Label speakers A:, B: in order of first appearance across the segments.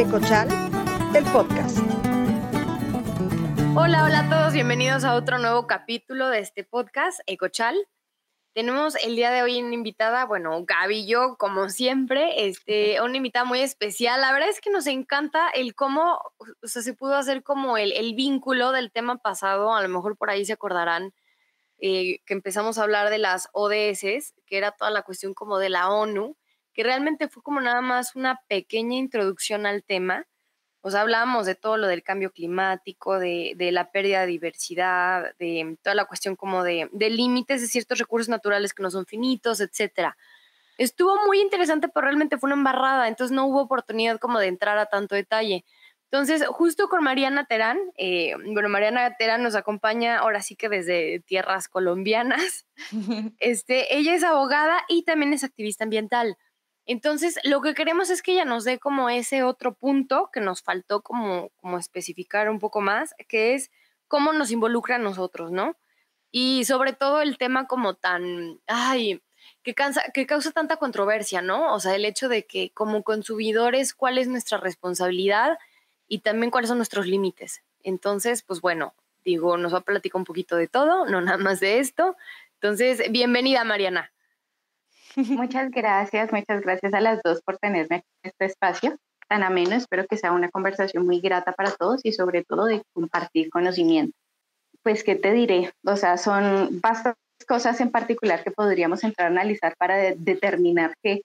A: Ecochal, el podcast.
B: Hola, hola a todos, bienvenidos a otro nuevo capítulo de este podcast, Ecochal. Tenemos el día de hoy una invitada, bueno, Gaby y yo, como siempre, este, una invitada muy especial. La verdad es que nos encanta el cómo, se pudo hacer como el, el vínculo del tema pasado, a lo mejor por ahí se acordarán eh, que empezamos a hablar de las ODS, que era toda la cuestión como de la ONU, que realmente fue como nada más una pequeña introducción al tema. O sea, hablábamos de todo lo del cambio climático, de, de la pérdida de diversidad, de toda la cuestión como de, de límites de ciertos recursos naturales que no son finitos, etcétera. Estuvo muy interesante, pero realmente fue una embarrada, entonces no hubo oportunidad como de entrar a tanto detalle. Entonces, justo con Mariana Terán, eh, bueno, Mariana Terán nos acompaña ahora sí que desde tierras colombianas. Este, ella es abogada y también es activista ambiental. Entonces, lo que queremos es que ella nos dé como ese otro punto que nos faltó como, como especificar un poco más, que es cómo nos involucra a nosotros, ¿no? Y sobre todo el tema como tan, ay, que, cansa, que causa tanta controversia, ¿no? O sea, el hecho de que como consumidores, ¿cuál es nuestra responsabilidad? y también cuáles son nuestros límites. Entonces, pues bueno, digo, nos va a platicar un poquito de todo, no nada más de esto. Entonces, bienvenida, Mariana.
C: Muchas gracias, muchas gracias a las dos por tenerme en este espacio tan ameno. Espero que sea una conversación muy grata para todos y sobre todo de compartir conocimiento. Pues, ¿qué te diré? O sea, son bastantes cosas en particular que podríamos entrar a analizar para determinar que,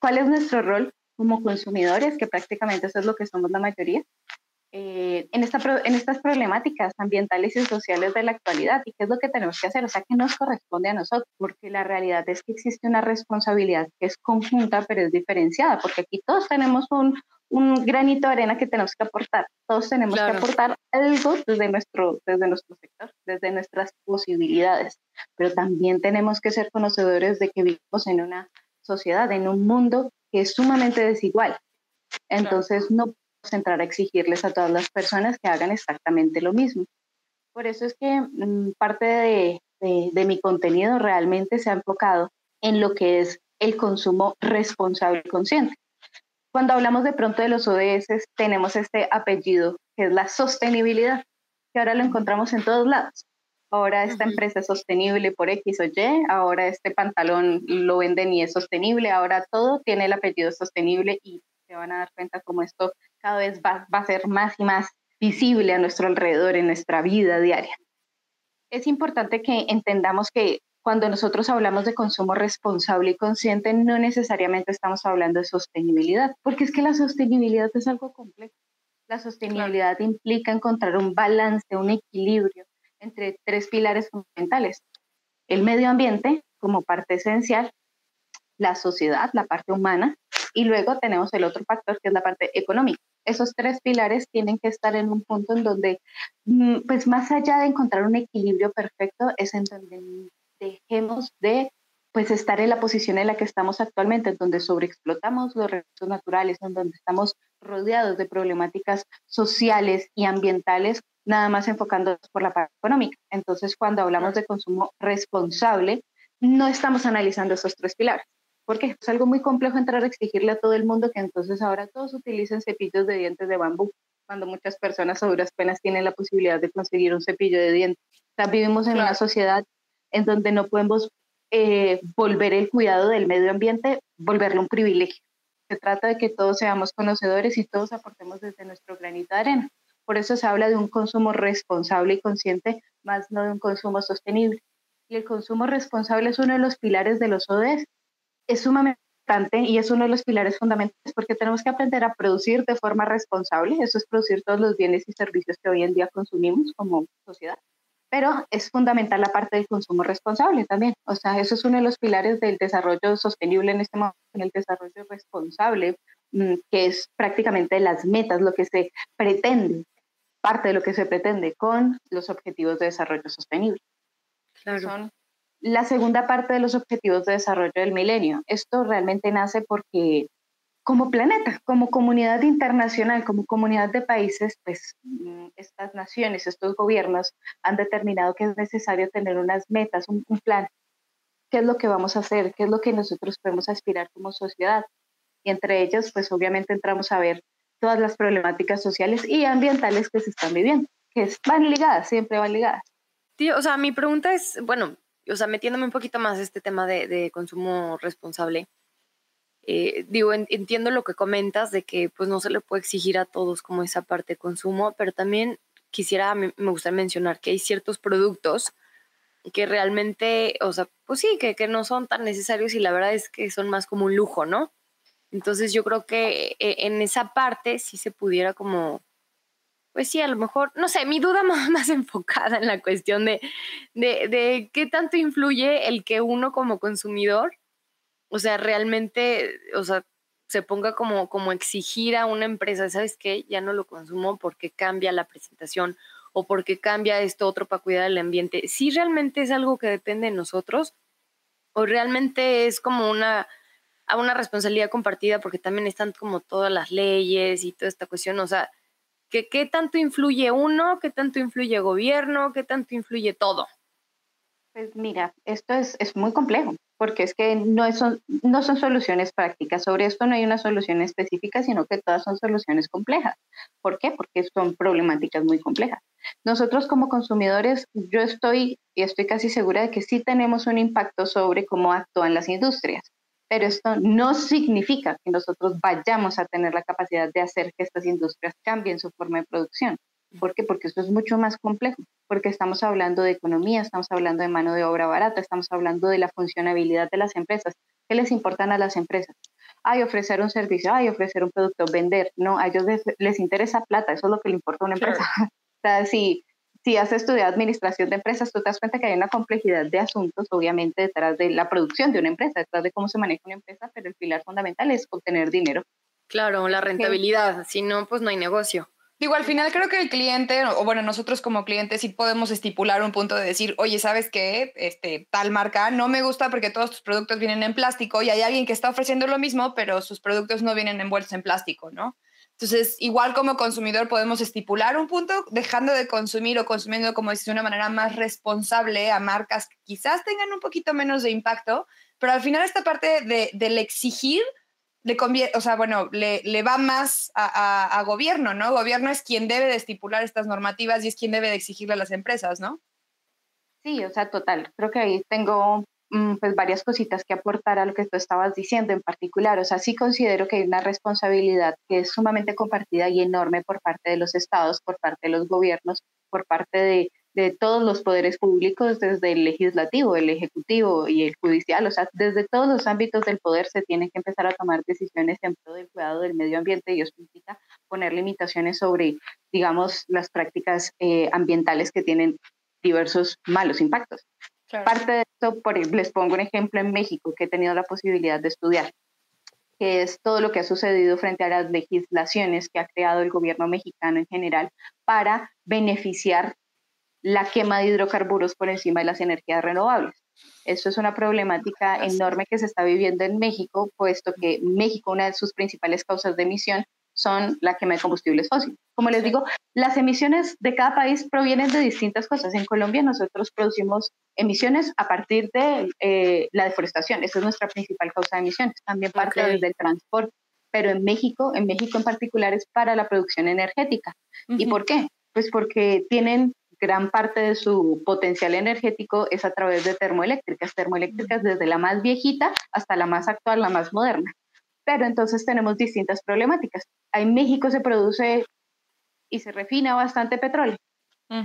C: cuál es nuestro rol como consumidores, que prácticamente eso es lo que somos la mayoría, eh, en, esta, en estas problemáticas ambientales y sociales de la actualidad y qué es lo que tenemos que hacer, o sea, qué nos corresponde a nosotros, porque la realidad es que existe una responsabilidad que es conjunta, pero es diferenciada, porque aquí todos tenemos un, un granito de arena que tenemos que aportar, todos tenemos que aportar algo desde nuestro, desde nuestro sector, desde nuestras posibilidades, pero también tenemos que ser conocedores de que vivimos en una sociedad, en un mundo que es sumamente desigual. Entonces, no entrar a exigirles a todas las personas que hagan exactamente lo mismo. Por eso es que mm, parte de, de, mi contenido realmente se ha enfocado en lo que es el consumo responsable y consciente. Cuando hablamos de pronto de los ODS, tenemos este apellido que es la sostenibilidad, que ahora lo encontramos en todos lados. Ahora esta empresa es sostenible por X o Y, ahora este pantalón lo venden y es sostenible, ahora todo tiene el apellido sostenible y se van a dar cuenta como esto cada vez va, va a ser más y más visible a nuestro alrededor en nuestra vida diaria. Es importante que entendamos que cuando nosotros hablamos de consumo responsable y consciente, no necesariamente estamos hablando de sostenibilidad, porque es que la sostenibilidad es algo complejo. La sostenibilidad implica encontrar un balance, un equilibrio entre tres pilares fundamentales. El medio ambiente como parte esencial, la sociedad, la parte humana, y luego tenemos el otro factor que es la parte económica. Esos tres pilares tienen que estar en un punto en donde, mm, pues más allá de encontrar un equilibrio perfecto, es en donde dejemos de pues estar en la posición en la que estamos actualmente, en donde sobreexplotamos los recursos naturales, en donde estamos rodeados de problemáticas sociales y ambientales nada más enfocándonos por la parte económica. Entonces, cuando hablamos de consumo responsable, no estamos analizando esos tres pilares, porque es algo muy complejo entrar a exigirle a todo el mundo que entonces ahora todos utilicen cepillos de dientes de bambú, cuando muchas personas a duras penas tienen la posibilidad de conseguir un cepillo de dientes. O sea, vivimos en una sociedad en donde no podemos eh, volver el cuidado del medio ambiente, volverlo un privilegio. Se trata de que todos seamos conocedores y todos aportemos desde nuestro granito de arena. Por eso se habla de un consumo responsable y consciente, más no de un consumo sostenible. Y el consumo responsable es uno de los pilares de los ODS. Es sumamente importante y es uno de los pilares fundamentales porque tenemos que aprender a producir de forma responsable. Eso es producir todos los bienes y servicios que hoy en día consumimos como sociedad. Pero es fundamental la parte del consumo responsable también. O sea, eso es uno de los pilares del desarrollo sostenible en este momento, en el desarrollo responsable, mm, que es prácticamente las metas, lo que se pretende parte de lo que se pretende con los objetivos de desarrollo sostenible. Son la segunda parte de los objetivos de desarrollo del milenio. Esto realmente nace porque como planeta, como comunidad internacional, como comunidad de países, pues mm, estas naciones, estos gobiernos han determinado que es necesario tener unas metas, un, plan. ¿Qué es lo que vamos a hacer? ¿Qué es lo que nosotros podemos aspirar como sociedad? Y entre ellas, pues obviamente entramos a ver todas las problemáticas sociales y ambientales que se están viviendo, que van ligadas, siempre van ligadas.
B: Tío, o sea, mi pregunta es, bueno, o sea, metiéndome un poquito más este tema de, consumo responsable, eh, digo, entiendo lo que comentas de que pues no se le puede exigir a todos como esa parte de consumo, pero también quisiera, me, gustaría mencionar que hay ciertos productos que realmente, o sea, pues sí, que, que, no son tan necesarios y la verdad es que son más como un lujo, ¿no? Entonces yo creo que eh, en esa parte sí se pudiera como pues sí, a lo mejor, no sé, mi duda más, enfocada en la cuestión de, de, qué tanto influye el que uno como consumidor, o sea, realmente, o sea, se ponga como, como exigir a una empresa, ¿sabes qué? Ya no lo consumo porque cambia la presentación o porque cambia esto otro para cuidar el ambiente. Si realmente es algo que depende de nosotros o realmente es como una, una responsabilidad compartida porque también están como todas las leyes y toda esta cuestión, o sea, qué tanto influye uno, qué tanto influye gobierno, qué tanto influye todo.
C: Pues mira, esto es, es muy complejo, porque es que no no son soluciones prácticas. Sobre esto no hay una solución específica, sino que todas son soluciones complejas. ¿Por qué? Porque son problemáticas muy complejas. Nosotros como consumidores, yo estoy y estoy casi segura de que sí tenemos un impacto sobre cómo actúan las industrias pero esto no significa que nosotros vayamos a tener la capacidad de hacer que estas industrias cambien su forma de producción. ¿Por qué? Porque esto es mucho más complejo, porque estamos hablando de economía, estamos hablando de mano de obra barata, estamos hablando de la funcionabilidad de las empresas. ¿Qué les importan a las empresas? Hay ofrecer un servicio, hay ofrecer un producto, vender. No, a ellos les, interesa plata, eso es lo que le importa a una empresa. o sea, si, si has estudiado administración de empresas, tú te das cuenta que hay una complejidad de asuntos, obviamente, detrás de la producción de una empresa, detrás de cómo se maneja una empresa, pero el pilar fundamental es obtener dinero.
B: Claro, la rentabilidad, si no, pues no hay negocio.
D: Digo, al final creo que el cliente, o bueno, nosotros como clientes sí podemos estipular un punto de decir, oye, ¿sabes qué? Este, tal marca no me gusta porque todos tus productos vienen en plástico y hay alguien que está ofreciendo lo mismo, pero sus productos no vienen envueltos en plástico, ¿no? Entonces, igual como consumidor podemos estipular un punto, dejando de consumir o consumiendo, como dices, de una manera más responsable a marcas que quizás tengan un poquito menos de impacto, pero al final esta parte de, del exigir, le conviene, o sea, bueno, le, va más a, a, gobierno, ¿no? Gobierno es quien debe de estipular estas normativas y es quien debe de exigirle a las empresas, ¿no?
C: Sí, o sea, total. Creo que ahí tengo pues varias cositas que aportar a lo que tú estabas diciendo en particular. O sea, sí considero que hay una responsabilidad que es sumamente compartida y enorme por parte de los estados, por parte de los gobiernos, por parte de, de todos los poderes públicos, desde el legislativo, el ejecutivo y el judicial. O sea, desde todos los ámbitos del poder se tienen que empezar a tomar decisiones en pro del cuidado del medio ambiente y eso implica poner limitaciones sobre, digamos, las prácticas eh, ambientales que tienen diversos malos impactos. Parte de esto, por, les pongo un ejemplo en México que he tenido la posibilidad de estudiar, que es todo lo que ha sucedido frente a las legislaciones que ha creado el gobierno mexicano en general para beneficiar la quema de hidrocarburos por encima de las energías renovables. Eso es una problemática enorme que se está viviendo en México, puesto que México, una de sus principales causas de emisión son la quema de combustibles fósiles. Como les digo, las emisiones de cada país provienen de distintas cosas. En Colombia nosotros producimos emisiones a partir de eh, la deforestación. Esa es nuestra principal causa de emisiones. También parte del transporte. Pero en México, en México en particular, es para la producción energética. ¿Y por qué? Pues porque tienen gran parte de su potencial energético es a través de termoeléctricas, termoeléctricas desde la más viejita hasta la más actual, la más moderna. Pero entonces tenemos distintas problemáticas. En México se produce y se refina bastante petróleo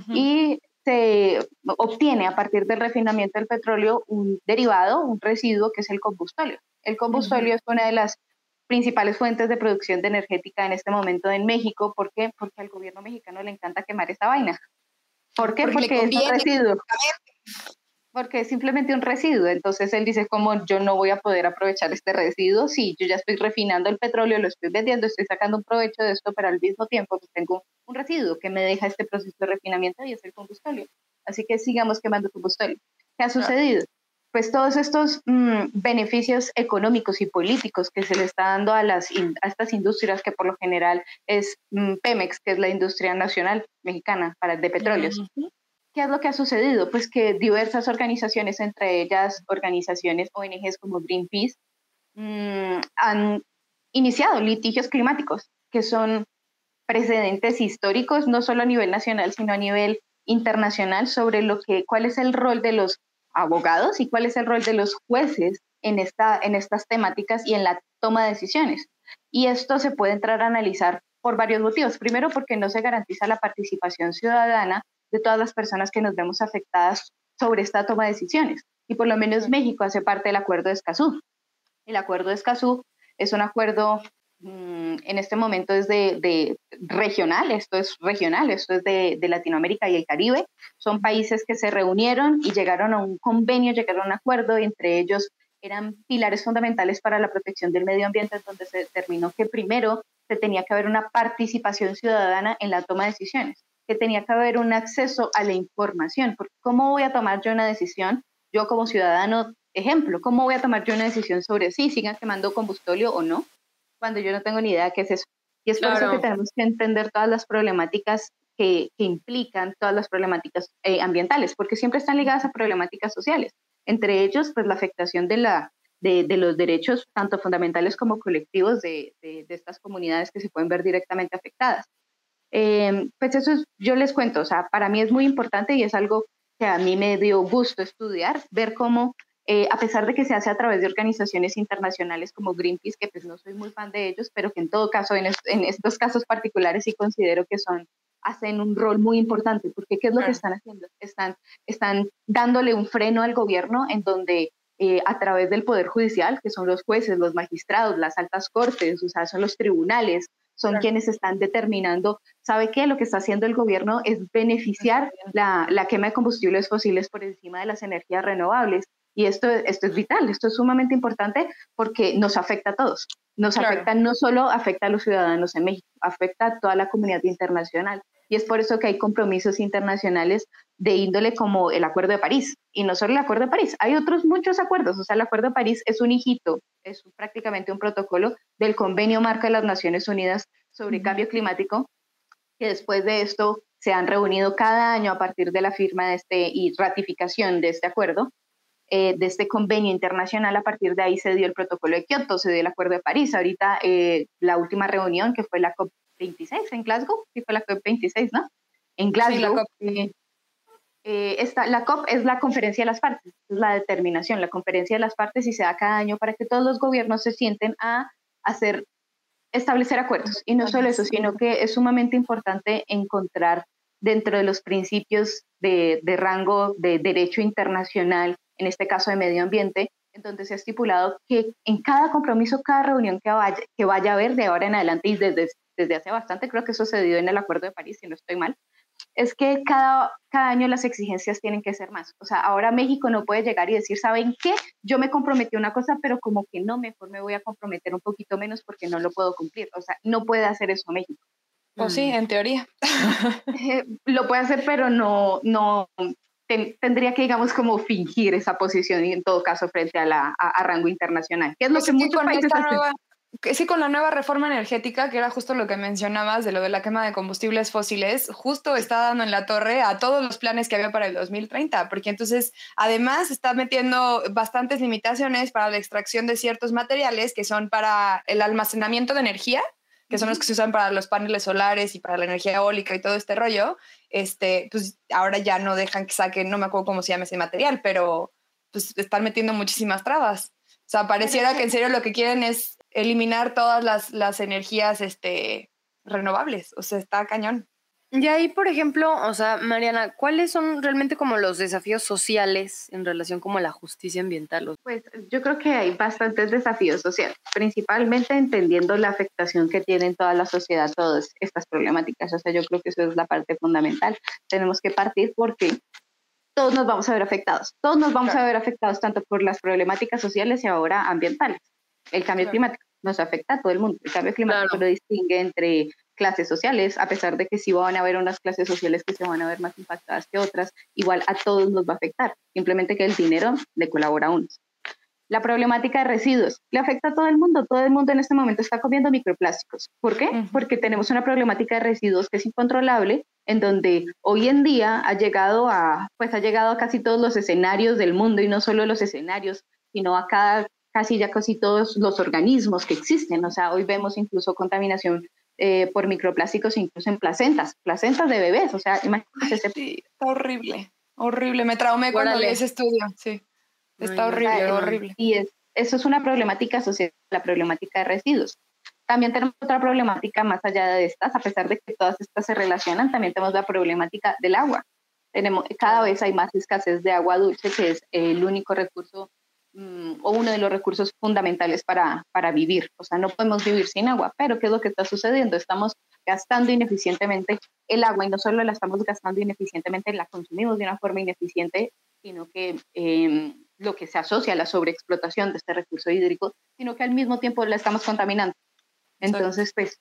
C: y se obtiene a partir del refinamiento del petróleo un derivado, un residuo que es el combustóleo. El combustóleo es una de las principales fuentes de producción de energética en este momento en México. ¿Por qué? Porque al gobierno mexicano le encanta quemar esa vaina. ¿Por qué? Porque, Porque es un residuo porque es simplemente un residuo. Entonces él dice, como yo no voy a poder aprovechar este residuo, si yo ya estoy refinando el petróleo, lo estoy vendiendo, estoy sacando un provecho de esto, pero al mismo tiempo pues, tengo un residuo que me deja este proceso de refinamiento y es el combustible. Así que sigamos quemando combustible. ¿Qué ha sucedido? Pues todos estos mm, beneficios económicos y políticos que se le está dando a, las a estas industrias, que por lo general es mm, Pemex, que es la industria nacional mexicana para, de petróleos. ¿Qué es lo que ha sucedido? Pues que diversas organizaciones, entre ellas organizaciones ONGs como Greenpeace, mm, han iniciado litigios climáticos que son precedentes históricos, no solo a nivel nacional, sino a nivel internacional, sobre lo que, cuál es el rol de los abogados y cuál es el rol de los jueces en, esta, en estas temáticas y en la toma de decisiones. Y esto se puede entrar a analizar por varios motivos. Primero, porque no se garantiza la participación ciudadana de todas las personas que nos vemos afectadas sobre esta toma de decisiones. Y por lo menos México hace parte del acuerdo de Escazú. El acuerdo de Escazú es un acuerdo, mm, en este momento es de, regional, esto es regional, esto es de, de, Latinoamérica y el Caribe. Son países que se reunieron y llegaron a un convenio, llegaron a un acuerdo, entre ellos eran pilares fundamentales para la protección del medio ambiente, donde se determinó que primero se tenía que haber una participación ciudadana en la toma de decisiones, que tenía que haber un acceso a la información, porque ¿cómo voy a tomar yo una decisión, yo como ciudadano, ejemplo, cómo voy a tomar yo una decisión sobre si sigan quemando combustóleo o no, cuando yo no tengo ni idea de qué es eso? Y es por eso que tenemos que entender todas las problemáticas que, implican, todas las problemáticas eh, ambientales, porque siempre están ligadas a problemáticas sociales entre ellos pues la afectación de, la, de, los derechos tanto fundamentales como colectivos de, estas comunidades que se pueden ver directamente afectadas. Eh, pues eso yo les cuento, o sea, para mí es muy importante y es algo que a mí me dio gusto estudiar, ver cómo, eh, a pesar de que se hace a través de organizaciones internacionales como Greenpeace, que pues no soy muy fan de ellos, pero que en todo caso, en, en estos casos particulares sí considero que son hacen un rol muy importante, porque ¿qué es lo que están haciendo? Están, están dándole un freno al gobierno en donde eh, a través del Poder Judicial, que son los jueces, los magistrados, las altas cortes, o sea, son los tribunales, son quienes están determinando, ¿sabe qué? Lo que está haciendo el gobierno es beneficiar la, la, quema de combustibles fósiles por encima de las energías renovables. Y esto, esto es vital, esto es sumamente importante porque nos afecta a todos. Nos afecta no solo afecta a los ciudadanos en México, afecta a toda la comunidad internacional. Y es por eso que hay compromisos internacionales de índole como el Acuerdo de París. Y no solo el Acuerdo de París, hay otros muchos acuerdos. O sea, el Acuerdo de París es un hijito, es prácticamente un protocolo del Convenio Marca de las Naciones Unidas sobre Cambio Climático, que después de esto se han reunido cada año a partir de la firma de este y ratificación de este acuerdo eh, de este convenio internacional, a partir de ahí se dio el protocolo de Kioto, se dio el Acuerdo de París. Ahorita eh, la última reunión, que fue la COP26 en Glasgow, sí fue la COP26, ¿no? En Glasgow. la, COP. Eh, la COP es la conferencia de las partes, es la determinación, la conferencia de las partes y se da cada año para que todos los gobiernos se sienten a hacer, establecer acuerdos. Y no solo eso, sino que es sumamente importante encontrar dentro de los principios de, de rango de derecho internacional en este caso de medio ambiente, en donde se ha estipulado que en cada compromiso, cada reunión que vaya, que vaya a haber de ahora en adelante y desde, desde hace bastante, creo que eso se dio en el Acuerdo de París, si no estoy mal, es que cada, cada año las exigencias tienen que ser más. O sea, ahora México no puede llegar y decir, ¿saben qué? Yo me comprometí una cosa, pero como que no, mejor me voy a comprometer un poquito menos porque no lo puedo cumplir. O sea, no puede hacer eso México.
D: Pues sí, en teoría.
C: Eh, lo puede hacer, pero no, no, tendría que, digamos, como fingir esa posición y en todo caso frente a, la, a, rango internacional, que es lo pues que muchos países
D: sí, con la nueva reforma energética, que era justo lo que mencionabas de lo de la quema de combustibles fósiles, justo está dando en la torre a todos los planes que había para el 2030, porque entonces además está metiendo bastantes limitaciones para la extracción de ciertos materiales que son para el almacenamiento de energía, que son los que se usan para los paneles solares y para la energía eólica y todo este rollo, este, pues ahora ya no dejan que saquen, no me acuerdo cómo se llama ese material, pero pues están metiendo muchísimas trabas. O sea, pareciera que en serio lo que quieren es eliminar todas las, las energías este, renovables. O sea, está cañón.
B: Y ahí, por ejemplo, o sea, Mariana, ¿cuáles son realmente como los desafíos sociales en relación como a la justicia ambiental?
C: Pues yo creo que hay bastantes desafíos sociales, principalmente entendiendo la afectación que tiene en toda la sociedad todas estas problemáticas. O sea, yo creo que eso es la parte fundamental. Tenemos que partir porque todos nos vamos a ver afectados. Todos nos vamos a ver afectados tanto por las problemáticas sociales y ahora ambientales. El cambio climático nos afecta a todo el mundo. El cambio climático lo distingue entre clases sociales, a pesar de que sí van a haber unas clases sociales que se van a ver más impactadas que otras, igual a todos nos va a afectar, simplemente que el dinero le colabora a unos. La problemática de residuos le afecta a todo el mundo, todo el mundo en este momento está comiendo microplásticos. ¿Por qué? Porque tenemos una problemática de residuos que es incontrolable, en donde hoy en día ha llegado a, pues ha llegado a casi todos los escenarios del mundo y no solo los escenarios, sino a cada casi ya casi todos los organismos que existen. O sea, hoy vemos incluso contaminación eh, por microplásticos incluso en placentas, placentas de bebés, o sea, imagínate.
D: sí, está horrible, horrible, me traumé cuando leí ese estudio, sí, está horrible, horrible.
C: Y es, eso es una problemática asociada a la problemática de residuos. También tenemos otra problemática más allá de estas, a pesar de que todas estas se relacionan, también tenemos la problemática del agua. Tenemos, cada vez hay más escasez de agua dulce, que es el único recurso mm, o uno de los recursos fundamentales para, para vivir. O sea, no podemos vivir sin agua, pero ¿qué es lo que está sucediendo? Estamos gastando ineficientemente el agua y no solo la estamos gastando ineficientemente, la consumimos de una forma ineficiente, sino que eh, lo que se asocia a la sobreexplotación de este recurso hídrico, sino que al mismo tiempo la estamos contaminando. Entonces, pues,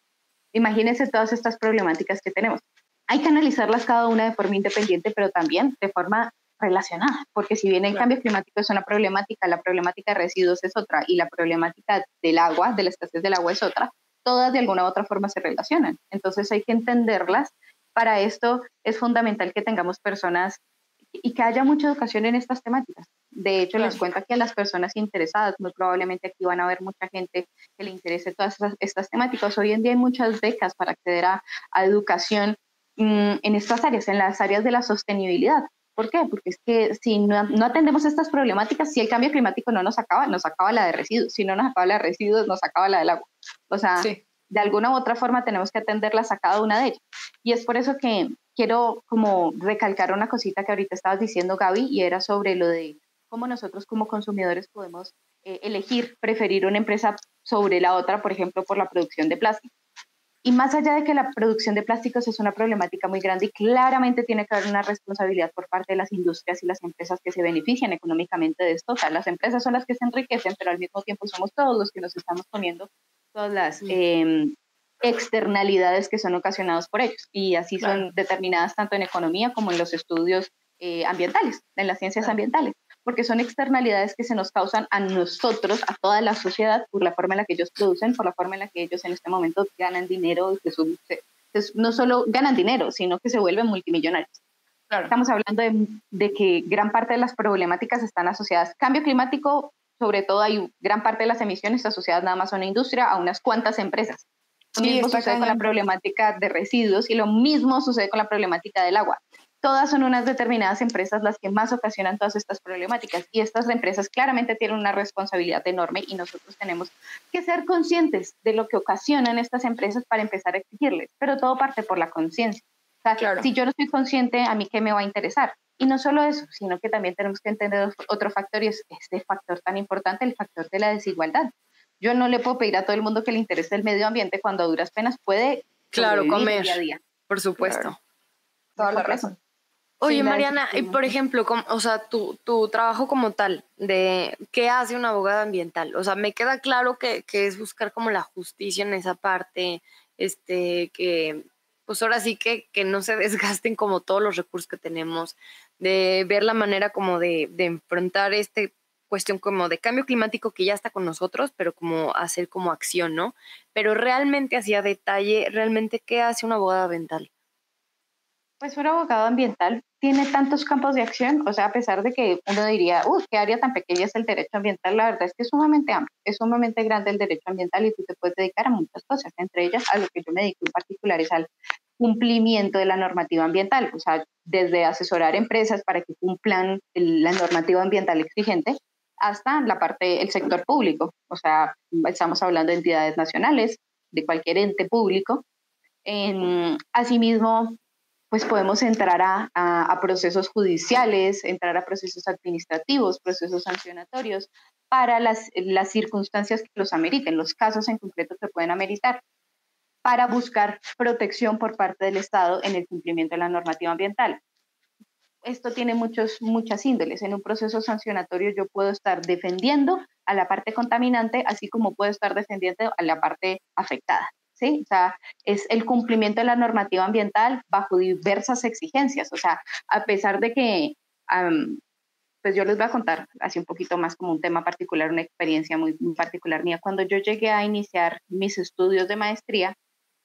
C: imagínense todas estas problemáticas que tenemos. Hay que analizarlas cada una de forma independiente, pero también de forma relacionada, porque si bien el cambio climático es una problemática, la problemática de residuos es otra y la problemática del agua, de la escasez del agua es otra, todas de alguna u otra forma se relacionan. Entonces hay que entenderlas. Para esto es fundamental que tengamos personas y que haya mucha educación en estas temáticas. De hecho, les cuento aquí a las personas interesadas, muy probablemente aquí van a ver mucha gente que le interese todas estas, temáticas. Hoy en día hay muchas becas para acceder a, educación mm, en estas áreas, en las áreas de la sostenibilidad. ¿Por qué? Porque es que si no, no, atendemos estas problemáticas, si el cambio climático no nos acaba, nos acaba la de residuos. Si no nos acaba la de residuos, nos acaba la del agua. O sea, de alguna u otra forma tenemos que atenderlas a cada una de ellas. Y es por eso que quiero como recalcar una cosita que ahorita estabas diciendo, Gaby, y era sobre lo de cómo nosotros como consumidores podemos eh, elegir, preferir una empresa sobre la otra, por ejemplo, por la producción de plástico. Y más allá de que la producción de plásticos es una problemática muy grande y claramente tiene que haber una responsabilidad por parte de las industrias y las empresas que se benefician económicamente de esto. O sea, las empresas son las que se enriquecen, pero al mismo tiempo somos todos los que nos estamos poniendo todas las em, externalidades que son ocasionadas por ellos. Y así son determinadas tanto en economía como en los estudios eh, ambientales, en las ciencias ambientales, porque son externalidades que se nos causan a nosotros, a toda la sociedad, por la forma en la que ellos producen, por la forma en la que ellos en este momento ganan dinero, y que no solo ganan dinero, sino que se vuelven multimillonarios. Estamos hablando de, de, que gran parte de las problemáticas están asociadas. Cambio climático, sobre todo hay gran parte de las emisiones asociadas nada más a una industria, a unas cuantas empresas. Lo mismo sucede con la problemática de residuos y lo mismo sucede con la problemática del agua. Todas son unas determinadas empresas las que más ocasionan todas estas problemáticas y estas empresas claramente tienen una responsabilidad enorme y nosotros tenemos que ser conscientes de lo que ocasionan estas empresas para empezar a exigirles, pero todo parte por la conciencia. O sea, si yo no estoy consciente, ¿a mí qué me va a interesar? Y no solo eso, sino que también tenemos que entender otro factor y es este factor tan importante, el factor de la desigualdad. Yo no le puedo pedir a todo el mundo que le interese el medio ambiente cuando a duras penas puede
B: claro comer día a día. Por supuesto.
D: Toda la razón.
B: Oye, Mariana, y por ejemplo, o sea, tu, tu, trabajo como tal, de qué hace una abogada ambiental, o sea, me queda claro que, que, es buscar como la justicia en esa parte, este, que pues ahora sí que, que no se desgasten como todos los recursos que tenemos, de ver la manera como de, de enfrentar este cuestión como de cambio climático que ya está con nosotros, pero como hacer como acción, ¿no? Pero realmente hacia detalle, realmente, ¿qué hace un abogado ambiental?
C: Pues un abogado ambiental tiene tantos campos de acción, o sea, a pesar de que uno diría, uy, qué área tan pequeña es el derecho ambiental, la verdad es que es sumamente amplio, es sumamente grande el derecho ambiental y tú te puedes dedicar a muchas cosas, entre ellas a lo que yo me dedico en particular es al cumplimiento de la normativa ambiental, o sea, desde asesorar empresas para que cumplan la normativa ambiental exigente hasta la parte, el sector público. O sea, estamos hablando de entidades nacionales, de cualquier ente público. asimismo, pues podemos entrar a, procesos judiciales, entrar a procesos administrativos, procesos sancionatorios, para las, las circunstancias que los ameriten, los casos en concreto que pueden ameritar, para buscar protección por parte del Estado en el cumplimiento de la normativa ambiental esto tiene muchos, muchas índoles. En un proceso sancionatorio yo puedo estar defendiendo a la parte contaminante, así como puedo estar defendiendo a la parte afectada. ¿Sí? O sea, es el cumplimiento de la normativa ambiental bajo diversas exigencias. O sea, a pesar de que, pues yo les voy a contar así un poquito más como un tema particular, una experiencia muy, particular mía. Cuando yo llegué a iniciar mis estudios de maestría,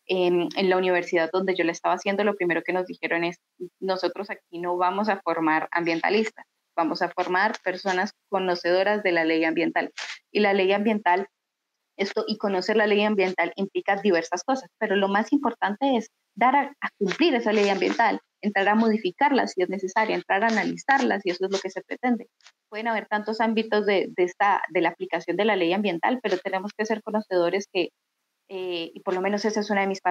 C: en, la universidad donde yo le estaba haciendo, lo primero que nos dijeron es, nosotros aquí no vamos a formar ambientalistas, vamos a formar personas conocedoras de la ley ambiental. Y la ley ambiental Esto y conocer la ley ambiental implica diversas cosas, pero lo más importante es dar a, cumplir esa ley ambiental, entrar a modificarla si es necesario, entrar a analizarla si eso es lo que se pretende. Pueden haber tantos ámbitos de, esta, de la aplicación de la ley ambiental, pero tenemos que ser conocedores que, eh, y por lo menos esa es una de mis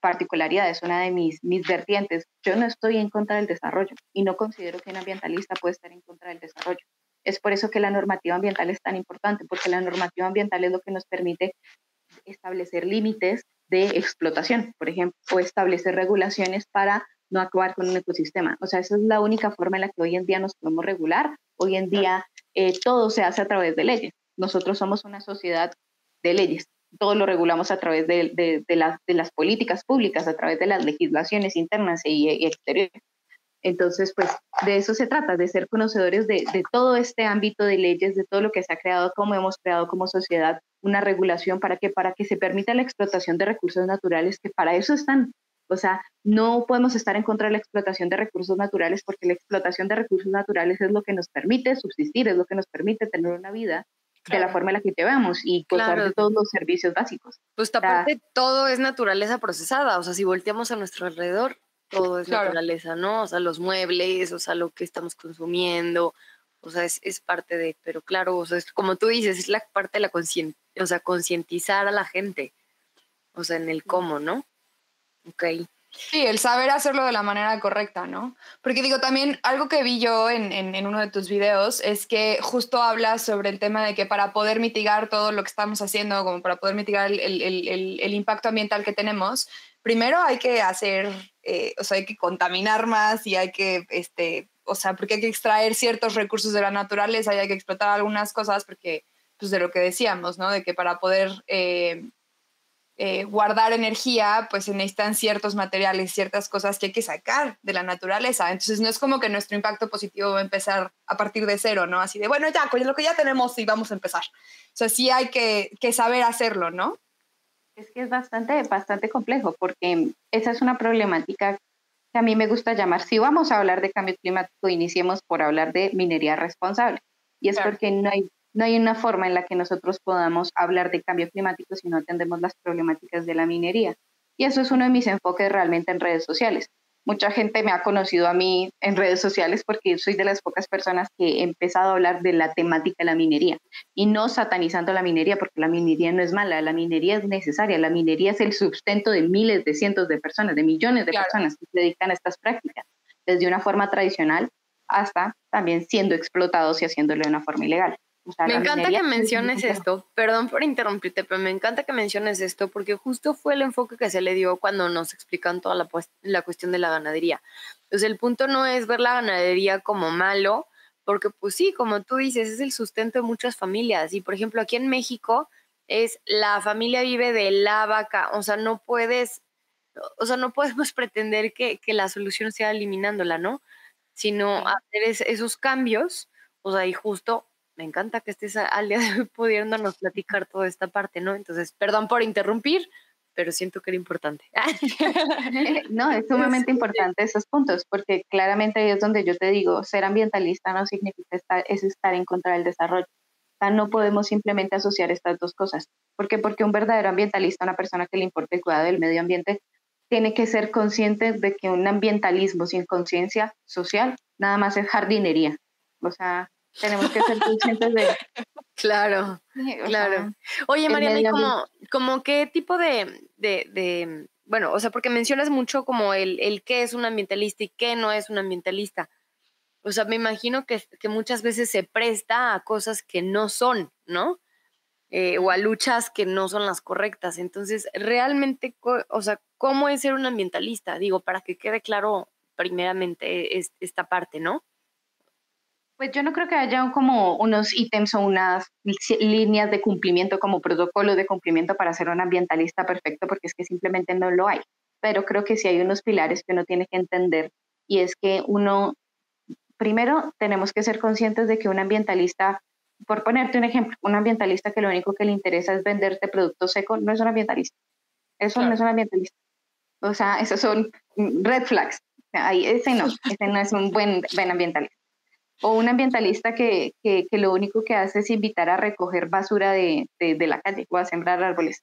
C: particularidades, una de mis, mis vertientes. Yo no estoy en contra del desarrollo y no considero que un ambientalista puede estar en contra del desarrollo. Es por eso que la normativa ambiental es tan importante, porque la normativa ambiental es lo que nos permite establecer límites de explotación, por ejemplo, o establecer regulaciones para no acabar con un ecosistema. O sea, esa es la única forma en la que hoy en día nos podemos regular. Hoy en día eh, todo se hace a través de leyes. Nosotros somos una sociedad de leyes. Todo lo regulamos a través de, de, de, las, de las políticas públicas, a través de las legislaciones internas y, y exteriores. Entonces, pues de eso se trata, de ser conocedores de, todo este ámbito de leyes, de todo lo que se ha creado, cómo hemos creado como sociedad una regulación para que, para que se permita la explotación de recursos naturales, que para eso están. O sea, no podemos estar en contra de la explotación de recursos naturales porque la explotación de recursos naturales es lo que nos permite subsistir, es lo que nos permite tener una vida de la forma en la que llevamos y gozar de todos los servicios básicos.
B: Pues aparte todo es naturaleza procesada, o sea, si volteamos a nuestro alrededor, todo es naturaleza, ¿no? O sea, los muebles, o sea, lo que estamos consumiendo, o sea, es, es parte de, pero claro, o sea, es, como tú dices, es la parte de la conciencia, o sea, concientizar a la gente, o sea, en el cómo, ¿no? Ok.
D: Sí, el saber hacerlo de la manera correcta, ¿no? Porque digo, también algo que vi yo en, en, uno de tus videos es que justo hablas sobre el tema de que para poder mitigar todo lo que estamos haciendo, como para poder mitigar el, el, el, el impacto ambiental que tenemos, primero hay que hacer, eh, o sea, hay que contaminar más y hay que, este, o sea, porque hay que extraer ciertos recursos de la naturaleza y hay que explotar algunas cosas porque, pues de lo que decíamos, ¿no? De que para poder eh, eh, guardar energía, pues se necesitan ciertos materiales, ciertas cosas que hay que sacar de la naturaleza. Entonces no es como que nuestro impacto positivo va a empezar a partir de cero, ¿no? Así de, bueno, ya, con lo que ya tenemos y vamos a empezar. O sea, sí hay que, que saber hacerlo, ¿no?
C: Es que es bastante, bastante complejo porque esa es una problemática que a mí me gusta llamar, si vamos a hablar de cambio climático, iniciemos por hablar de minería responsable. Y es porque no hay, no hay una forma en la que nosotros podamos hablar de cambio climático si no atendemos las problemáticas de la minería. Y eso es uno de mis enfoques realmente en redes sociales. Mucha gente me ha conocido a mí en redes sociales porque soy de las pocas personas que he empezado a hablar de la temática de la minería. Y no satanizando la minería porque la minería no es mala, la minería es necesaria, la minería es el sustento de miles, de cientos de personas, de millones de personas que se dedican a estas prácticas, desde una forma tradicional hasta también siendo explotados y haciéndolo de una forma ilegal
B: me encanta que menciones esto, perdón por interrumpirte, pero me encanta que menciones esto porque justo fue el enfoque que se le dio cuando nos explican toda la, la cuestión de la ganadería. Entonces el punto no es ver la ganadería como malo, porque pues sí, como tú dices, es el sustento de muchas familias. Y por ejemplo, aquí en México es la familia vive de la vaca, o sea, no puedes, o sea, no podemos pretender que, que la solución sea eliminándola, ¿no? Sino hacer esos cambios, o sea, y justo me encanta que estés al día de hoy pudiéndonos platicar toda esta parte, ¿no? Entonces, perdón por interrumpir, pero siento que era importante.
C: no, es sumamente importante esos puntos, porque claramente ahí es donde yo te digo, ser ambientalista no significa estar, es estar en contra del desarrollo. O sea, no podemos simplemente asociar estas dos cosas. ¿Por qué? Porque un verdadero ambientalista, una persona que le importa el cuidado del medio ambiente, tiene que ser consciente de que un ambientalismo sin conciencia social nada más es jardinería. O sea, tenemos que ser conscientes de...
B: Claro, claro. Oye, María, como, como qué tipo de, de, bueno, o sea, porque mencionas mucho como el, el qué es un ambientalista y qué no es un ambientalista. O sea, me imagino que, que muchas veces se presta a cosas que no son, ¿no? Eh, o a luchas que no son las correctas. Entonces, realmente, o sea, ¿cómo es ser un ambientalista? Digo, para que quede claro primeramente esta parte, ¿no?
C: Pues yo no creo que haya como unos ítems o unas líneas de cumplimiento como protocolo de cumplimiento para ser un ambientalista perfecto, porque es que simplemente no lo hay. Pero creo que sí hay unos pilares que uno tiene que entender y es que uno, primero tenemos que ser conscientes de que un ambientalista, por ponerte un ejemplo, un ambientalista que lo único que le interesa es venderte productos secos, no es un ambientalista. Eso no es un ambientalista. O sea, esos son red flags. Ahí, ese no, ese no es un buen, buen ambientalista. O un ambientalista que, que, que, lo único que hace es invitar a recoger basura de, de, de, la calle o a sembrar árboles.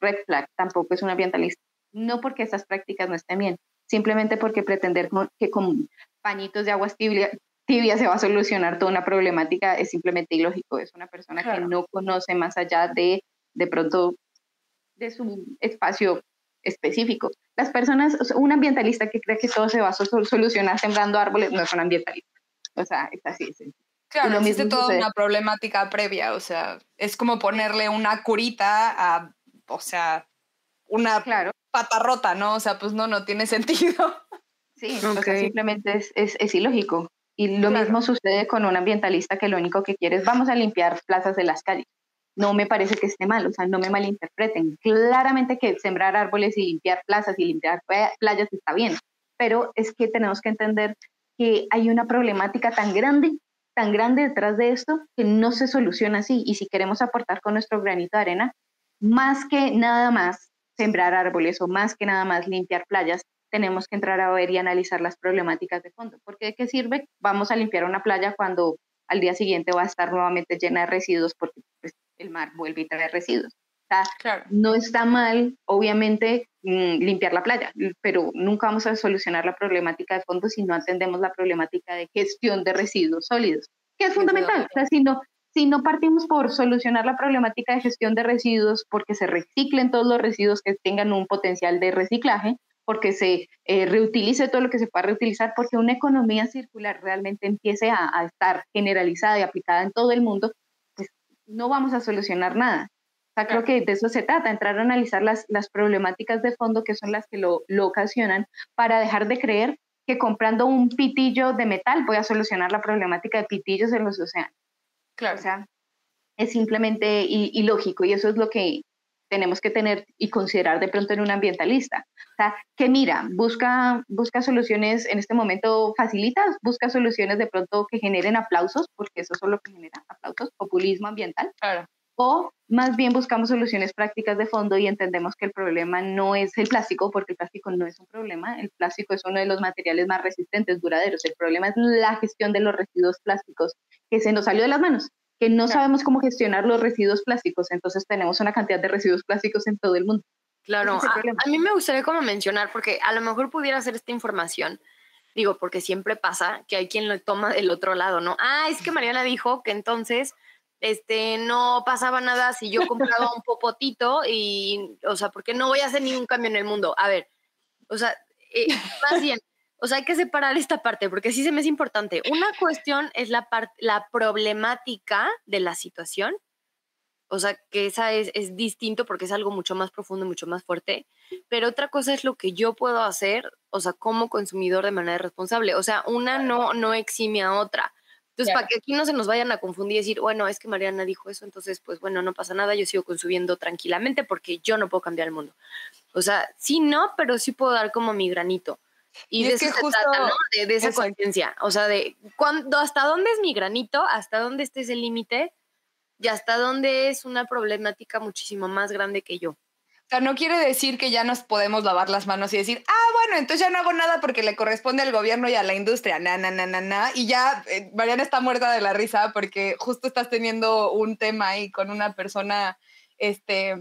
C: Red flag, tampoco es un ambientalista. No porque esas prácticas no estén bien, simplemente porque pretender que con pañitos de agua tibia, tibia se va a solucionar toda una problemática es simplemente ilógico. Es una persona que no conoce más allá de, de pronto, de su espacio específico. Las personas, un ambientalista que cree que todo se va a solucionar sembrando árboles no es un ambientalista. O sea, es así. Es
D: claro, existe toda una problemática previa, o sea, es como ponerle una curita a, o sea, una claro. pata rota, ¿no? O sea, pues no, no tiene sentido.
C: Sí, o sea, simplemente es, es, es, ilógico. Y lo mismo sucede con un ambientalista que lo único que quiere es vamos a limpiar plazas de las calles no me parece que esté mal, o sea, no me malinterpreten. Claramente que sembrar árboles y limpiar plazas y limpiar playas está bien, pero es que tenemos que entender que hay una problemática tan grande, tan grande detrás de esto que no se soluciona así. Y si queremos aportar con nuestro granito de arena, más que nada más sembrar árboles o más que nada más limpiar playas, tenemos que entrar a ver y analizar las problemáticas de fondo. Porque de qué sirve? Vamos a limpiar una playa cuando al día siguiente va a estar nuevamente llena de residuos porque pues, el mar vuelve a traer residuos. No está mal, obviamente, limpiar la playa, pero nunca vamos a solucionar la problemática de fondo si no atendemos la problemática de gestión de residuos sólidos, que es fundamental. O sea, si no, si no partimos por solucionar la problemática de gestión de residuos porque se reciclen todos los residuos que tengan un potencial de reciclaje, porque se eh, reutilice todo lo que se pueda reutilizar, porque una economía circular realmente empiece a, a, estar generalizada y aplicada en todo el mundo, no vamos a solucionar nada. O sea, creo que de eso se trata, entrar a analizar las, las problemáticas de fondo que son las que lo, lo ocasionan para dejar de creer que comprando un pitillo de metal voy a solucionar la problemática de pitillos en los océanos. Claro. O sea, es simplemente ilógico y eso es lo que tenemos que tener y considerar de pronto en un ambientalista. O sea, que mira, busca, busca soluciones en este momento facilitas, busca soluciones de pronto que generen aplausos, porque eso es lo que genera aplausos, populismo ambiental.
D: Claro.
C: O más bien buscamos soluciones prácticas de fondo y entendemos que el problema no es el plástico, porque el plástico no es un problema, el plástico es uno de los materiales más resistentes, duraderos. El problema es la gestión de los residuos plásticos, que se nos salió de las manos que no sabemos cómo gestionar los residuos plásticos, entonces tenemos una cantidad de residuos plásticos en todo el mundo.
B: Claro, a, mí me gustaría como mencionar, porque a lo mejor pudiera hacer esta información, digo, porque siempre pasa que hay quien lo toma del otro lado, ¿no? Ah, es que Mariana dijo que entonces este, no pasaba nada si yo compraba un popotito y, o sea, porque no voy a hacer ningún cambio en el mundo. A ver, o sea, eh, más bien, o sea, hay que separar esta parte porque sí se me es importante. Una cuestión es la, la problemática de la situación. O sea, que esa es, es distinto porque es algo mucho más profundo, mucho más fuerte. Pero otra cosa es lo que yo puedo hacer, o sea, como consumidor de manera responsable. O sea, una no, no exime a otra. Entonces, para que aquí no se nos vayan a confundir y decir, bueno, es que Mariana dijo eso, entonces, pues bueno, no pasa nada, yo sigo consumiendo tranquilamente porque yo no puedo cambiar el mundo. O sea, sí, no, pero sí puedo dar como mi granito. Y, de eso se trata, ¿no? De, esa conciencia. O sea, de cuándo, hasta dónde es mi granito, hasta dónde este es el límite y hasta dónde es una problemática muchísimo más grande que yo.
D: O sea, no quiere decir que ya nos podemos lavar las manos y decir, ah, bueno, entonces ya no hago nada porque le corresponde al gobierno y a la industria, na, na, na, na, na. Y ya eh, Mariana está muerta de la risa porque justo estás teniendo un tema ahí con una persona, este,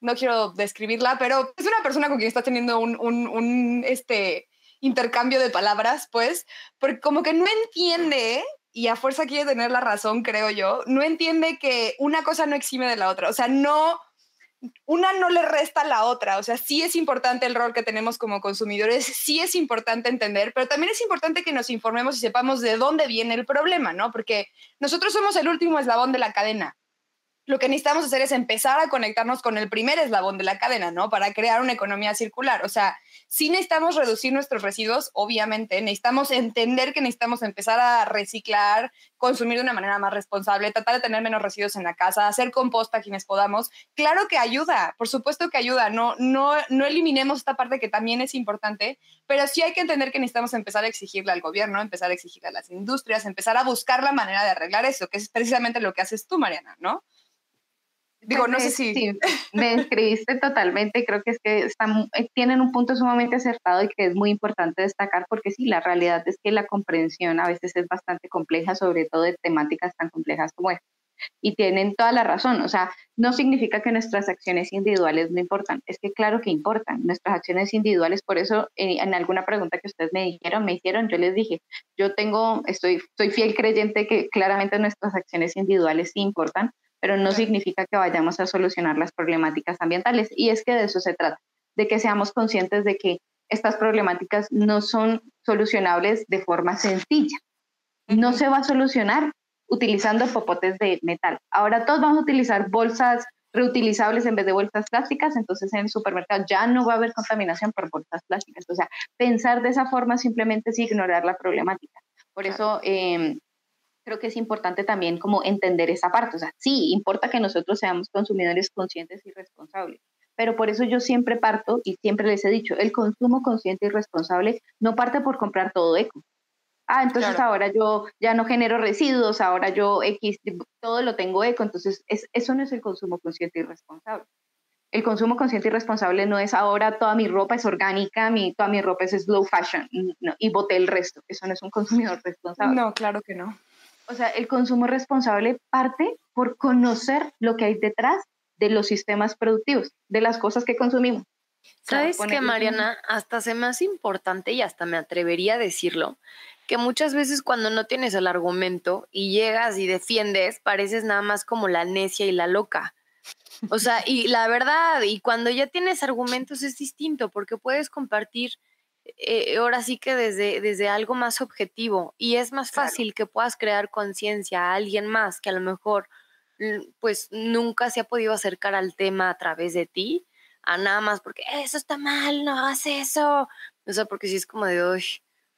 D: no quiero describirla, pero es una persona con quien estás teniendo un, un, un este, intercambio de palabras, pues, porque como que no entiende, y a fuerza quiere tener la razón, creo yo, no entiende que una cosa no exime de la otra, o sea, no, una no le resta a la otra, o sea, sí es importante el rol que tenemos como consumidores, sí es importante entender, pero también es importante que nos informemos y sepamos de dónde viene el problema, ¿no? Porque nosotros somos el último eslabón de la cadena lo que necesitamos hacer es empezar a conectarnos con el primer eslabón de la cadena, ¿no? Para crear una economía circular. O sea, sí necesitamos reducir nuestros residuos, obviamente, necesitamos entender que necesitamos empezar a reciclar, consumir de una manera más responsable, tratar de tener menos residuos en la casa, hacer composta a quienes podamos. Claro que ayuda, por supuesto que ayuda, no, no, no eliminemos esta parte que también es importante, pero sí hay que entender que necesitamos empezar a exigirle al gobierno, empezar a exigirle a las industrias, empezar a buscar la manera de arreglar eso, que es precisamente lo que haces tú, Mariana, ¿no? Digo, no sé si...
C: Sí, me escribiste totalmente, creo que es que están, eh, tienen un punto sumamente acertado y que es muy importante destacar porque sí, la realidad es que la comprensión a veces es bastante compleja, sobre todo de temáticas tan complejas como esta. Y tienen toda la razón, o sea, no significa que nuestras acciones individuales no importan, es que claro que importan, nuestras acciones individuales, por eso en, en alguna pregunta que ustedes me dijeron, me hicieron, yo les dije, yo tengo, estoy, soy fiel creyente que claramente nuestras acciones individuales sí importan, pero no significa que vayamos a solucionar las problemáticas ambientales. Y es que de eso se trata, de que seamos conscientes de que estas problemáticas no son solucionables de forma sencilla. No se va a solucionar utilizando popotes de metal. Ahora todos vamos a utilizar bolsas reutilizables en vez de bolsas plásticas, entonces en el supermercado ya no va a haber contaminación por bolsas plásticas. O sea, pensar de esa forma simplemente es ignorar la problemática. Por eso eh, creo que es importante también como entender esa parte. O sea, sí, importa que nosotros seamos consumidores conscientes y responsables, pero por eso yo siempre parto y siempre les he dicho, el consumo consciente y responsable no parte por comprar todo eco. Ah, entonces ahora yo ya no genero residuos, ahora yo X, todo lo tengo eco, entonces es, eso no es el consumo consciente y responsable. El consumo consciente y responsable no es ahora toda mi ropa es orgánica, mi, toda mi ropa es slow fashion y boté el resto. Eso no es un consumidor responsable.
D: No, claro que no.
C: O sea, el consumo responsable parte por conocer lo que hay detrás de los sistemas productivos, de las cosas que consumimos.
B: ¿Sabes qué, Mariana? Hasta se me hace importante y hasta me atrevería a decirlo, que muchas veces cuando no tienes el argumento y llegas y defiendes, pareces nada más como la necia y la loca. O sea, y la verdad, y cuando ya tienes argumentos es distinto porque puedes compartir eh, ahora sí que desde, desde algo más objetivo y es más fácil que puedas crear conciencia a alguien más que a lo mejor pues nunca se ha podido acercar al tema a través de ti, a nada más porque eso está mal, no hagas eso. O sea, porque si es como de, hoy,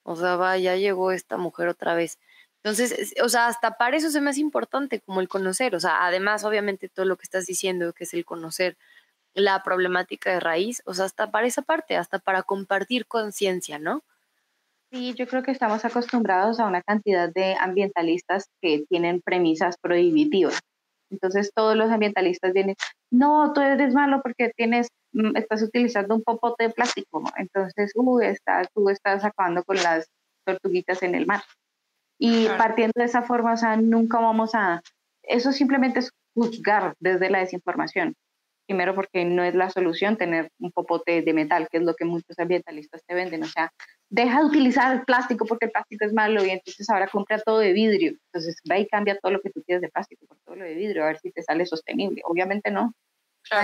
B: o sea, va, ya llegó esta mujer otra vez. Entonces, o sea, hasta para eso es más importante como el conocer, o sea, además obviamente todo lo que estás diciendo, que es el conocer la problemática de raíz, o sea, hasta para esa parte, hasta para compartir conciencia, ¿no?
C: Sí, yo creo que estamos acostumbrados a una cantidad de ambientalistas que tienen premisas prohibitivas. Entonces todos los ambientalistas vienen, no, tú eres malo porque tienes, mm, estás utilizando un popote de plástico, entonces uh, estás, tú estás acabando con las tortuguitas en el mar. Y partiendo de esa forma, o sea, nunca vamos a, eso simplemente es juzgar desde la desinformación. Primero porque no es la solución tener un popote de metal, que es lo que muchos ambientalistas te venden. O sea, deja de utilizar el plástico porque el plástico es malo y entonces ahora compra todo de vidrio. Entonces va y cambia todo lo que tú tienes de plástico por todo lo de vidrio a ver si te sale sostenible. Obviamente no.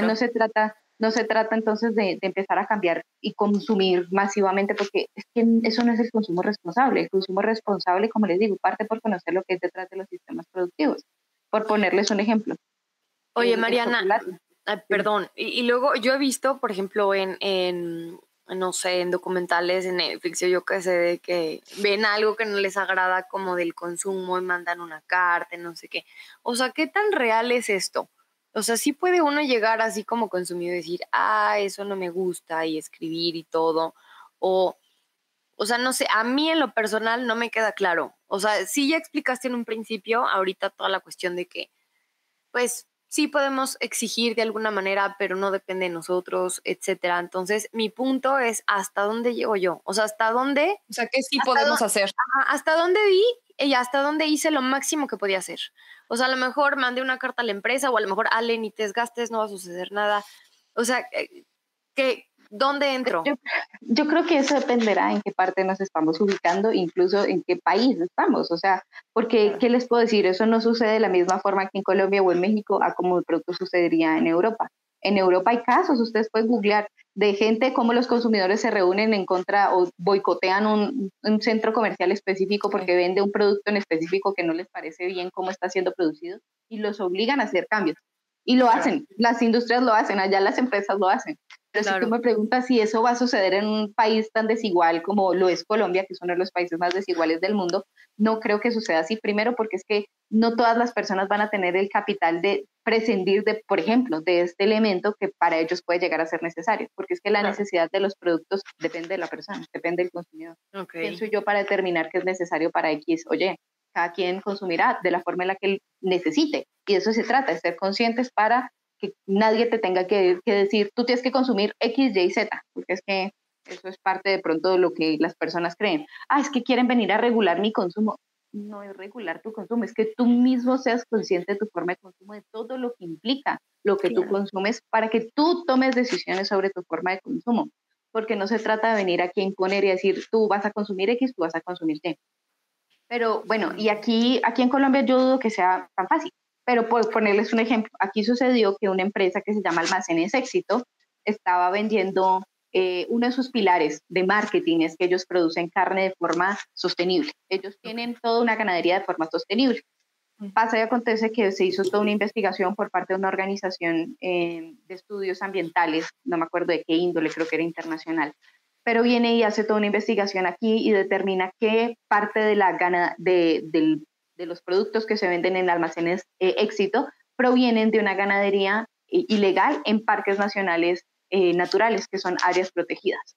C: No se trata no se trata entonces de, de, empezar a cambiar y consumir masivamente, porque es que eso no es el consumo responsable. El consumo responsable, como les digo, parte por conocer lo que es detrás de los sistemas productivos. Por ponerles un ejemplo.
B: Oye, Mariana, perdón. Y, luego yo he visto, por ejemplo, en, en, no sé, en documentales, en Netflix, yo qué sé, de que ven algo que no les agrada como del consumo y mandan una carta, no sé qué. O sea, ¿qué tan real es esto? O sea, sí puede uno llegar así como consumido y decir, ah, eso no me gusta y escribir y todo. O, o sea, no sé, a mí en lo personal no me queda claro. O sea, sí ya explicaste en un principio, ahorita toda la cuestión de que, pues, sí podemos exigir de alguna manera, pero no depende de nosotros, etcétera. Entonces, mi punto es hasta dónde llego yo, o sea, hasta dónde...
D: O sea, ¿qué sí podemos hacer?
B: hasta dónde vi y hasta dónde hice lo máximo que podía hacer. O sea, a lo mejor mandé una carta a la empresa o a lo mejor, Ale, ni te desgastes, no va a suceder nada. O sea, eh, que, ¿Dónde entro?
C: Yo, creo que eso dependerá en qué parte nos estamos ubicando, incluso en qué país estamos. O sea, porque, ¿qué les puedo decir? Eso no sucede de la misma forma que en Colombia o en México, a como de pronto sucedería en Europa. En Europa hay casos, ustedes pueden googlear, de gente como los consumidores se reúnen en contra o boicotean un, un, centro comercial específico porque vende un producto en específico que no les parece bien cómo está siendo producido y los obligan a hacer cambios. Y lo hacen, las industrias lo hacen, allá las empresas lo hacen. Pero si tú me preguntas si eso va a suceder en un país tan desigual como lo es Colombia, que es uno de los países más desiguales del mundo, no creo que suceda así. Primero, porque es que no todas las personas van a tener el capital de prescindir de, por ejemplo, de este elemento que para ellos puede llegar a ser necesario, porque es que la necesidad de los productos depende de la persona, depende del consumidor. Pienso yo para determinar qué es necesario para X, oye, cada quien consumirá de la forma en la que él necesite. Y eso se trata, de ser conscientes para que nadie te tenga que, que decir, tú tienes que consumir X, Y, Z, porque es que eso es parte de pronto de lo que las personas creen. Ah, es que quieren venir a regular mi consumo. No es regular tu consumo, es que tú mismo seas consciente de tu forma de consumo, de todo lo que implica lo que tú consumes para que tú tomes decisiones sobre tu forma de consumo. Porque no se trata de venir aquí a imponer y decir, tú vas a consumir X, tú vas a consumir Y. Pero bueno, y aquí, aquí en Colombia yo dudo que sea tan fácil. Pero por ponerles un ejemplo, aquí sucedió que una empresa que se llama Almacenes Éxito estaba vendiendo eh, uno de sus pilares de marketing es que ellos producen carne de forma sostenible. Ellos tienen toda una ganadería de forma sostenible. Pasa y acontece que se hizo toda una investigación por parte de una organización eh, de estudios ambientales, no me acuerdo de qué índole, creo que era internacional, pero viene y hace toda una investigación aquí y determina qué parte de la gana de, los productos que se venden en almacenes eh, éxito provienen de una ganadería ilegal en parques nacionales eh, naturales, que son áreas protegidas.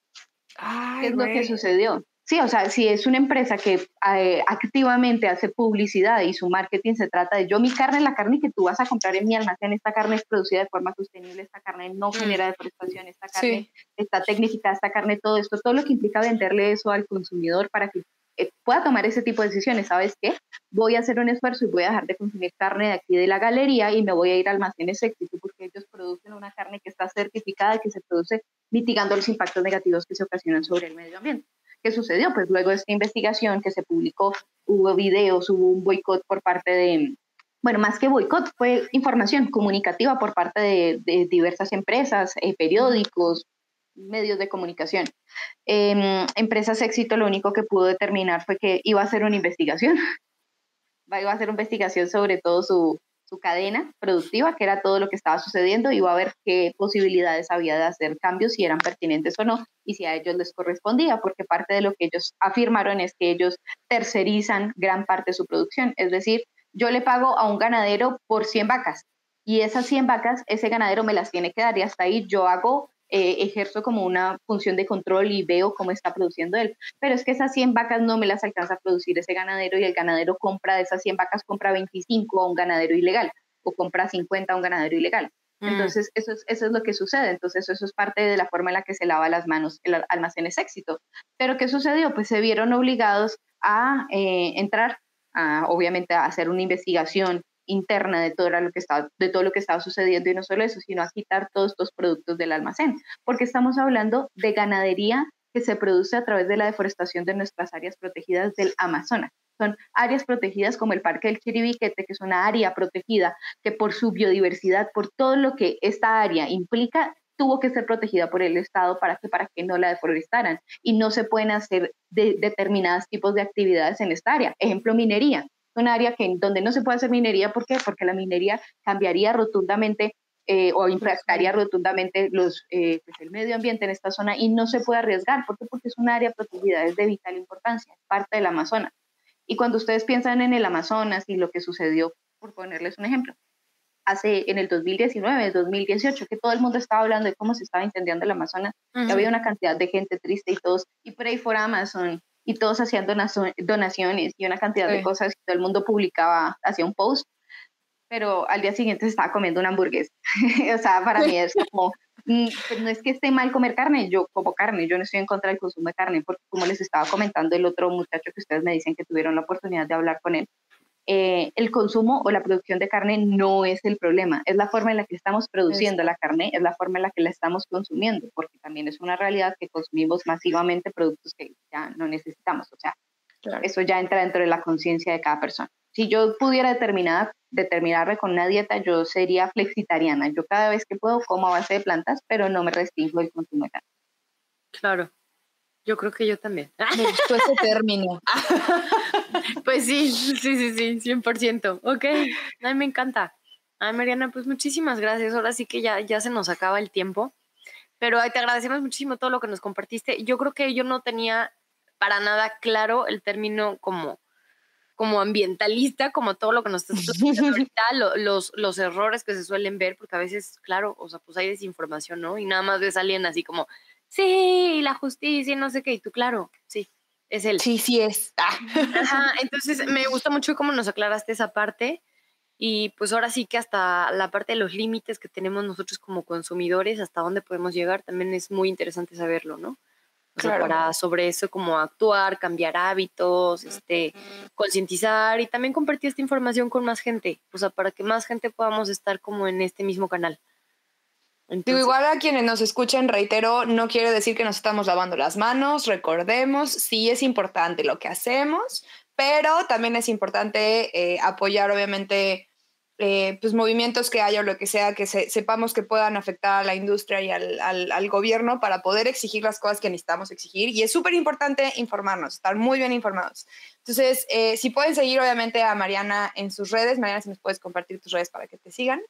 C: ¿Qué es lo que sucedió? Sí, o sea, si es una empresa que eh, activamente hace publicidad y su marketing se trata de yo mi carne, la carne que tú vas a comprar en mi almacén, esta carne es producida de forma sostenible, esta carne no mm. genera deforestación, esta carne está tecnificada, esta carne, todo esto, todo lo que implica venderle eso al consumidor para que eh, pueda tomar ese tipo de decisiones. ¿Sabes qué? Voy a hacer un esfuerzo y voy a dejar de consumir carne de aquí de la galería y me voy a ir a almacenes éxito porque ellos producen una carne que está certificada y que se produce mitigando los impactos negativos que se ocasionan sobre el medio ambiente. ¿Qué sucedió? Pues luego de esta investigación que se publicó, hubo videos, hubo un boicot por parte de, bueno, más que boicot, fue información comunicativa por parte de, diversas empresas, eh, periódicos, medios de comunicación. Em, empresas éxito lo único que pudo determinar fue que iba a hacer una investigación, iba a hacer una investigación sobre todo su, su cadena productiva, que era todo lo que estaba sucediendo, iba a ver qué posibilidades había de hacer cambios, si eran pertinentes o no, y si a ellos les correspondía, porque parte de lo que ellos afirmaron es que ellos tercerizan gran parte de su producción, es decir, yo le pago a un ganadero por 100 vacas, y esas 100 vacas, ese ganadero me las tiene que dar, y hasta ahí yo hago eh, ejerzo como una función de control y veo cómo está produciendo él. Pero es que esas 100 vacas no me las alcanza a producir ese ganadero y el ganadero compra de esas 100 vacas, compra 25 a un ganadero ilegal o compra 50 a un ganadero ilegal. Mm. Entonces, eso es, eso es lo que sucede. Entonces, eso es parte de la forma en la que se lava las manos el almacén es éxito. Pero, ¿qué sucedió? Pues se vieron obligados a eh, entrar, a, obviamente, a hacer una investigación interna de todo, lo que estaba, de todo lo que estaba sucediendo y no solo eso, sino a quitar todos estos productos del almacén, porque estamos hablando de ganadería que se produce a través de la deforestación de nuestras áreas protegidas del Amazonas. Son áreas protegidas como el Parque del Chiribiquete, que es una área protegida que por su biodiversidad, por todo lo que esta área implica, tuvo que ser protegida por el Estado para que, para que no la deforestaran. Y no se pueden hacer de, determinados tipos de actividades en esta área. Ejemplo, minería un área que, donde no se puede hacer minería. ¿Por qué? Porque la minería cambiaría rotundamente eh, o impactaría rotundamente los, eh, pues, el medio ambiente en esta zona y no se puede arriesgar. ¿Por qué? Porque es un área protegida, es de vital importancia, es parte del Amazonas. Y cuando ustedes piensan en el Amazonas y lo que sucedió, por ponerles un ejemplo, hace en el 2019, 2018, que todo el mundo estaba hablando de cómo se estaba incendiando el Amazonas, había una cantidad de gente triste y todos, y Pray for Amazon, y todos hacían donaciones y una cantidad de cosas todo el mundo publicaba, hacía un post, pero al día siguiente se estaba comiendo una hamburguesa. o sea, para mí es como, mm, pues no es que esté mal comer carne, yo como carne, yo no estoy en contra del consumo de carne, porque como les estaba comentando el otro muchacho que ustedes me dicen que tuvieron la oportunidad de hablar con él, eh, el consumo o la producción de carne no es el problema, es la forma en la que estamos produciendo la carne, es la forma en la que la estamos consumiendo, porque también es una realidad que consumimos masivamente productos que ya no necesitamos, o sea, eso ya entra dentro de la conciencia de cada persona. Si yo pudiera determinar, determinarme con una dieta, yo sería flexitariana. Yo cada vez que puedo como a base de plantas, pero no me restringo el consumo de carne.
B: Claro. Yo creo que yo también.
D: Me gustó ese término.
B: pues sí, sí, sí, sí, 100%. Ok, a mí me encanta. Ay, Mariana, pues muchísimas gracias. Ahora sí que ya, ya se nos acaba el tiempo. Pero te agradecemos muchísimo todo lo que nos compartiste. Yo creo que yo no tenía para nada claro el término como, como ambientalista, como todo lo que nos estás ahorita, los, los errores que se suelen ver, porque a veces, claro, o sea, pues hay desinformación, ¿no? Y nada más ves a alguien así como, sí, la justicia, no sé qué, y tú, claro, sí, es él.
D: Sí, sí es.
B: Ah. Ajá, entonces me gusta mucho cómo nos aclaraste esa parte. y pues ahora sí que hasta la parte de los límites que tenemos nosotros como consumidores, hasta dónde podemos llegar, también es muy interesante saberlo, ¿no? O sea, para sobre eso como actuar, cambiar hábitos, este, concientizar y también compartir esta información con más gente, o sea, para que más gente podamos estar como en este mismo canal.
D: Digo, igual a quienes nos escuchen, reitero, no quiere decir que nos estamos lavando las manos, recordemos, sí es importante lo que hacemos, pero también es importante eh, apoyar, obviamente, eh, pues movimientos que haya o lo que sea, que sepamos que puedan afectar a la industria y al, al, gobierno para poder exigir las cosas que necesitamos exigir. Y es súper importante informarnos, estar muy bien informados. Entonces, eh, si pueden seguir obviamente a Mariana en sus redes, Mariana, si nos puedes compartir tus redes para que te sigan.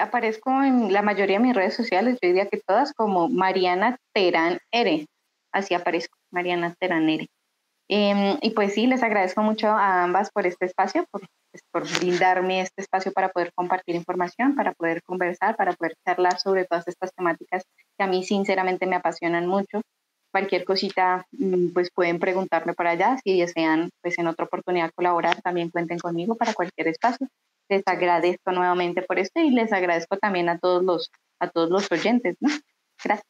C: Aparezco en la mayoría de mis redes sociales, yo diría que todas, como Mariana Terán Ere. Así aparezco, Mariana Terán Ere. Em, y pues sí, les agradezco mucho a ambas por este espacio, por, pues, por, brindarme este espacio para poder compartir información, para poder conversar, para poder charlar sobre todas estas temáticas que a mí sinceramente me apasionan mucho. Cualquier cosita, mm, pues pueden preguntarme para allá. Si desean, pues en otra oportunidad colaborar, también cuenten conmigo para cualquier espacio. Les agradezco nuevamente por esto y les agradezco también a todos los, a todos los oyentes. ¿no? Gracias.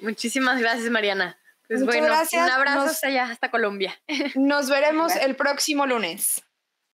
B: Muchísimas gracias, Mariana. Pues bueno, un abrazo hasta allá, hasta Colombia.
D: Nos veremos el próximo lunes.